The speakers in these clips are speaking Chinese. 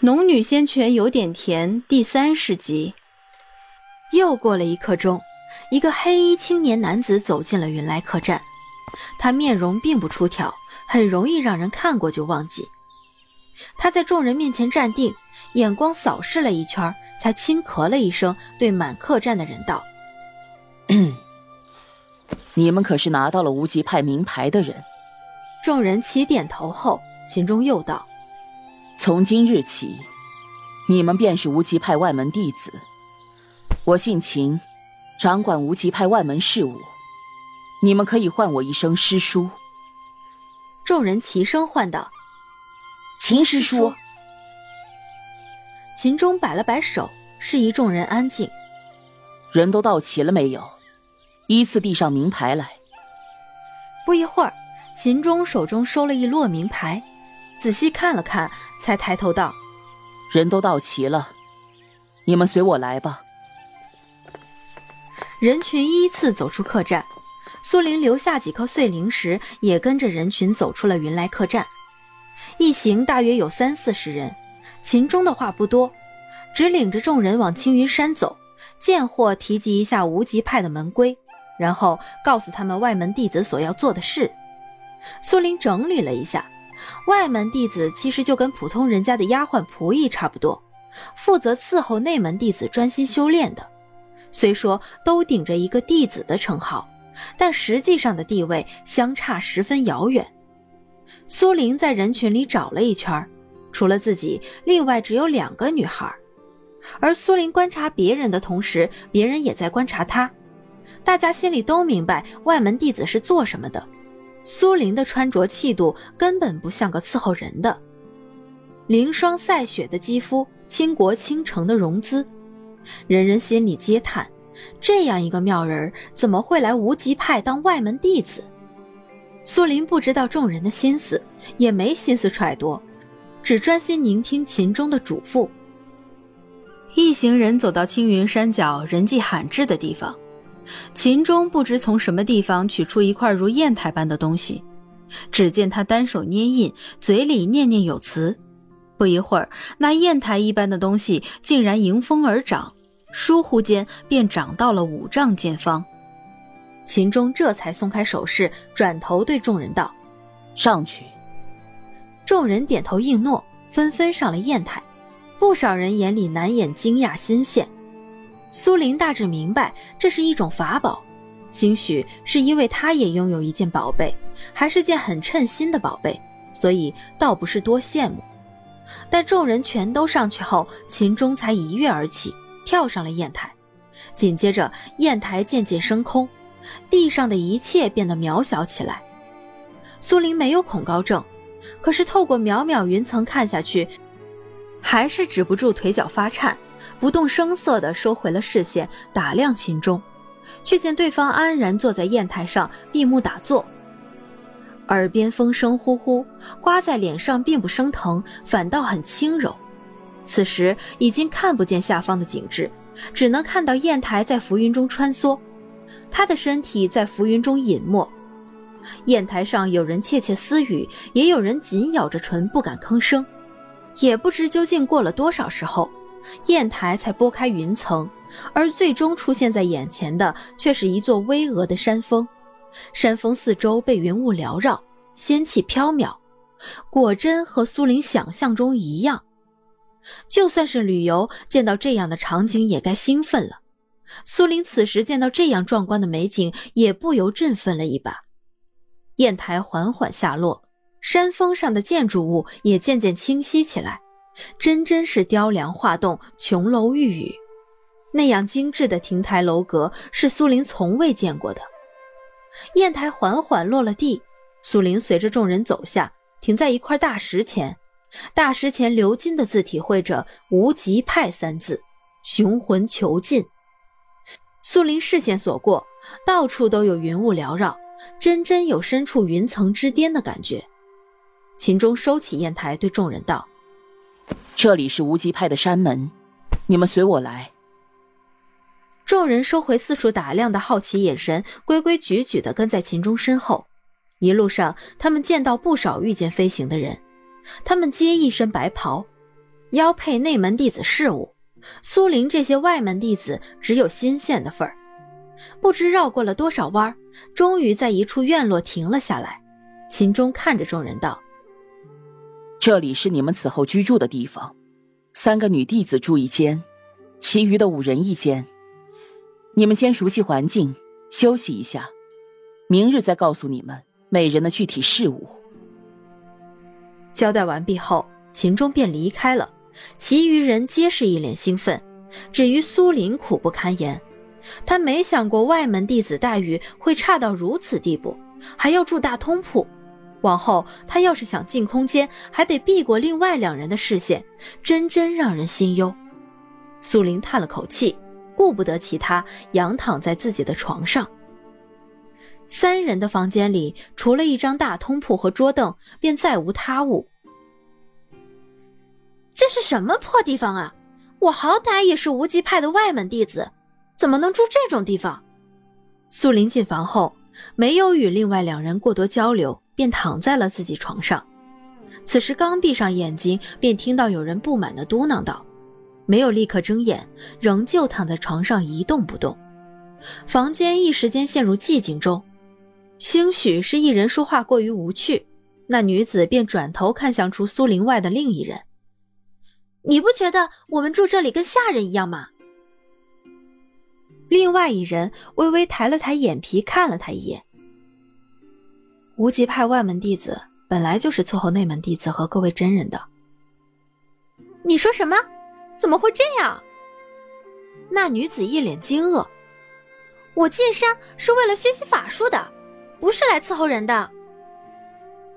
农女仙泉有点甜，第三十集。又过了一刻钟，一个黑衣青年男子走进了云来客栈。他面容并不出挑，很容易让人看过就忘记。他在众人面前站定，眼光扫视了一圈，才轻咳了一声，对满客栈的人道：“ 你们可是拿到了无极派名牌的人？”众人齐点头后，秦钟又道：“从今日起，你们便是无极派外门弟子。我姓秦，掌管无极派外门事务。你们可以唤我一声师叔。”众人齐声唤道：“秦师叔。”秦钟摆了摆手，示意众人安静。人都到齐了没有？依次递上名牌来。不一会儿。秦钟手中收了一摞名牌，仔细看了看，才抬头道：“人都到齐了，你们随我来吧。”人群依次走出客栈，苏林留下几颗碎灵石，也跟着人群走出了云来客栈。一行大约有三四十人。秦钟的话不多，只领着众人往青云山走，见货提及一下无极派的门规，然后告诉他们外门弟子所要做的事。苏林整理了一下，外门弟子其实就跟普通人家的丫鬟仆役差不多，负责伺候内门弟子专心修炼的。虽说都顶着一个弟子的称号，但实际上的地位相差十分遥远。苏林在人群里找了一圈，除了自己，另外只有两个女孩。而苏林观察别人的同时，别人也在观察他。大家心里都明白外门弟子是做什么的。苏林的穿着气度根本不像个伺候人的，凌霜赛雪的肌肤，倾国倾城的容姿，人人心里皆叹：这样一个妙人怎么会来无极派当外门弟子？苏林不知道众人的心思，也没心思揣度，只专心聆听秦钟的嘱咐。一行人走到青云山脚人迹罕至的地方。秦钟不知从什么地方取出一块如砚台般的东西，只见他单手捏印，嘴里念念有词。不一会儿，那砚台一般的东西竟然迎风而长，倏忽间便长到了五丈见方。秦钟这才松开手势，转头对众人道：“上去。”众人点头应诺，纷纷上了砚台。不少人眼里难掩惊讶新鲜。苏林大致明白这是一种法宝，兴许是因为他也拥有一件宝贝，还是件很称心的宝贝，所以倒不是多羡慕。待众人全都上去后，秦钟才一跃而起，跳上了砚台。紧接着，砚台渐渐升空，地上的一切变得渺小起来。苏林没有恐高症，可是透过渺渺云层看下去，还是止不住腿脚发颤。不动声色地收回了视线，打量秦钟，却见对方安然坐在砚台上，闭目打坐。耳边风声呼呼，刮在脸上并不生疼，反倒很轻柔。此时已经看不见下方的景致，只能看到砚台在浮云中穿梭，他的身体在浮云中隐没。砚台上有人窃窃私语，也有人紧咬着唇不敢吭声。也不知究竟过了多少时候。砚台才拨开云层，而最终出现在眼前的却是一座巍峨的山峰。山峰四周被云雾缭绕，仙气飘渺，果真和苏林想象中一样。就算是旅游，见到这样的场景也该兴奋了。苏林此时见到这样壮观的美景，也不由振奋了一把。砚台缓缓下落，山峰上的建筑物也渐渐清晰起来。真真是雕梁画栋、琼楼玉宇，那样精致的亭台楼阁是苏林从未见过的。砚台缓缓落了地，苏林随着众人走下，停在一块大石前。大石前鎏金的字体绘着“无极派”三字，雄浑遒劲。苏林视线所过，到处都有云雾缭绕，真真有身处云层之巅的感觉。秦钟收起砚台，对众人道。这里是无极派的山门，你们随我来。众人收回四处打量的好奇眼神，规规矩矩的跟在秦钟身后。一路上，他们见到不少御剑飞行的人，他们皆一身白袍。腰配内门弟子事物，苏林这些外门弟子只有新鲜的份儿。不知绕过了多少弯，终于在一处院落停了下来。秦钟看着众人道：“这里是你们此后居住的地方，三个女弟子住一间，其余的五人一间。你们先熟悉环境，休息一下，明日再告诉你们每人的具体事务。”交代完毕后，秦钟便离开了，其余人皆是一脸兴奋，至于苏林苦不堪言。他没想过外门弟子待遇会差到如此地步，还要住大通铺。往后他要是想进空间，还得避过另外两人的视线，真真让人心忧。苏林叹了口气，顾不得其他，仰躺在自己的床上。三人的房间里，除了一张大通铺和桌凳，便再无他物。这是什么破地方啊！我好歹也是无极派的外门弟子，怎么能住这种地方？苏林进房后，没有与另外两人过多交流。便躺在了自己床上，此时刚闭上眼睛，便听到有人不满的嘟囔道：“没有立刻睁眼，仍旧躺在床上一动不动。”房间一时间陷入寂静中，兴许是一人说话过于无趣，那女子便转头看向除苏林外的另一人：“你不觉得我们住这里跟下人一样吗？”另外一人微微抬了抬眼皮，看了他一眼。无极派外门弟子本来就是伺候内门弟子和各位真人的。你说什么？怎么会这样？那女子一脸惊愕。我进山是为了学习法术的，不是来伺候人的。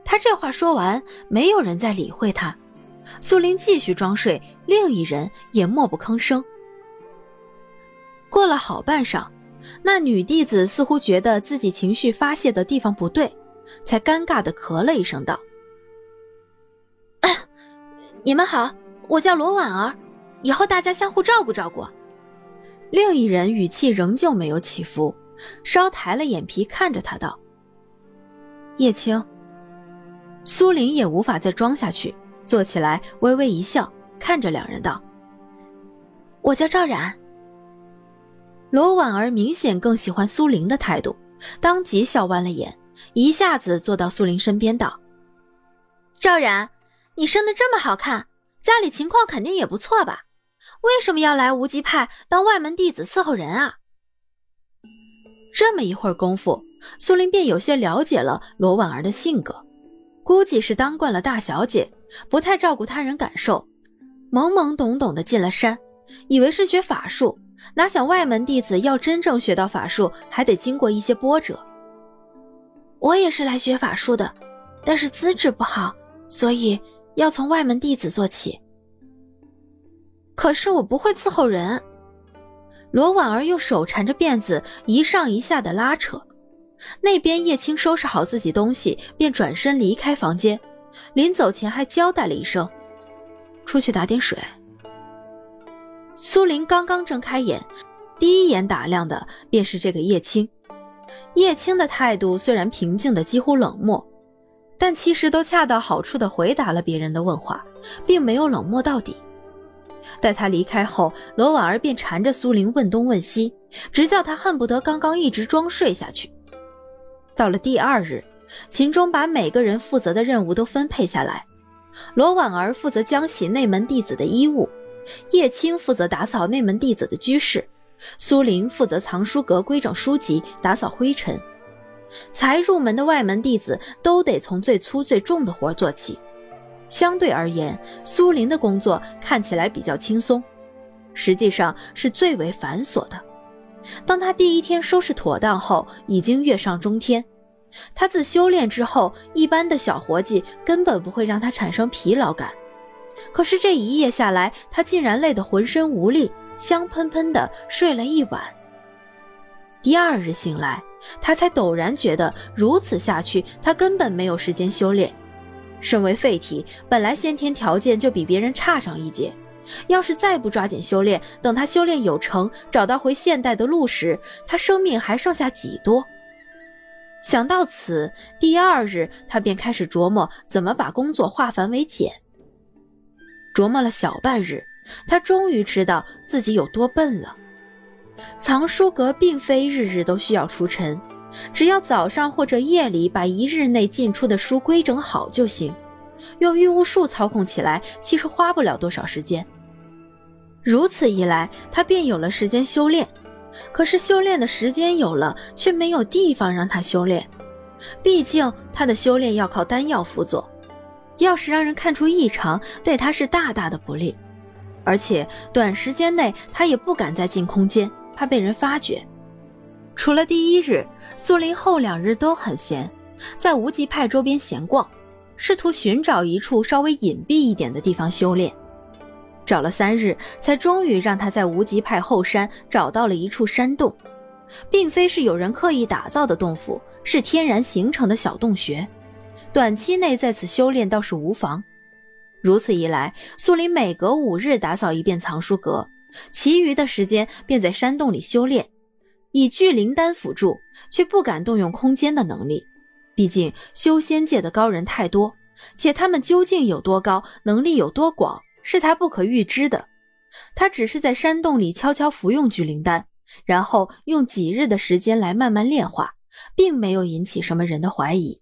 他这话说完，没有人再理会他。苏林继续装睡，另一人也默不吭声。过了好半晌，那女弟子似乎觉得自己情绪发泄的地方不对。才尴尬的咳了一声，道：“你们好，我叫罗婉儿，以后大家相互照顾照顾。”另一人语气仍旧没有起伏，稍抬了眼皮看着他道：“叶青。”苏林也无法再装下去，坐起来微微一笑，看着两人道：“我叫赵冉。”罗婉儿明显更喜欢苏林的态度，当即笑弯了眼。一下子坐到苏林身边，道：“赵然，你生的这么好看，家里情况肯定也不错吧？为什么要来无极派当外门弟子伺候人啊？”这么一会儿功夫，苏林便有些了解了罗婉儿的性格，估计是当惯了大小姐，不太照顾他人感受，懵懵懂懂的进了山，以为是学法术，哪想外门弟子要真正学到法术，还得经过一些波折。我也是来学法术的，但是资质不好，所以要从外门弟子做起。可是我不会伺候人。罗婉儿用手缠着辫子，一上一下的拉扯。那边叶青收拾好自己东西，便转身离开房间，临走前还交代了一声：“出去打点水。”苏林刚刚睁开眼，第一眼打量的便是这个叶青。叶青的态度虽然平静的几乎冷漠，但其实都恰到好处的回答了别人的问话，并没有冷漠到底。待他离开后，罗婉儿便缠着苏玲问东问西，直叫他恨不得刚刚一直装睡下去。到了第二日，秦钟把每个人负责的任务都分配下来，罗婉儿负责将洗内门弟子的衣物，叶青负责打扫内门弟子的居室。苏林负责藏书阁规整书籍、打扫灰尘。才入门的外门弟子都得从最粗最重的活做起。相对而言，苏林的工作看起来比较轻松，实际上是最为繁琐的。当他第一天收拾妥当后，已经月上中天。他自修炼之后，一般的小活计根本不会让他产生疲劳感。可是这一夜下来，他竟然累得浑身无力。香喷喷的睡了一晚。第二日醒来，他才陡然觉得如此下去，他根本没有时间修炼。身为废体，本来先天条件就比别人差上一截，要是再不抓紧修炼，等他修炼有成，找到回现代的路时，他生命还剩下几多？想到此，第二日他便开始琢磨怎么把工作化繁为简。琢磨了小半日，他终于知道自己有多笨了。藏书阁并非日日都需要除尘，只要早上或者夜里把一日内进出的书规整好就行。用御巫术操控起来，其实花不了多少时间。如此一来，他便有了时间修炼。可是修炼的时间有了，却没有地方让他修炼。毕竟他的修炼要靠丹药辅佐，要是让人看出异常，对他是大大的不利。而且短时间内他也不敢再进空间，怕被人发觉。除了第一日，苏林后两日都很闲，在无极派周边闲逛，试图寻找一处稍微隐蔽一点的地方修炼。找了三日，才终于让他在无极派后山找到了一处山洞，并非是有人刻意打造的洞府，是天然形成的小洞穴。短期内在此修炼倒是无妨。如此一来，苏林每隔五日打扫一遍藏书阁，其余的时间便在山洞里修炼，以聚灵丹辅助，却不敢动用空间的能力。毕竟修仙界的高人太多，且他们究竟有多高，能力有多广。是他不可预知的，他只是在山洞里悄悄服用聚灵丹，然后用几日的时间来慢慢炼化，并没有引起什么人的怀疑。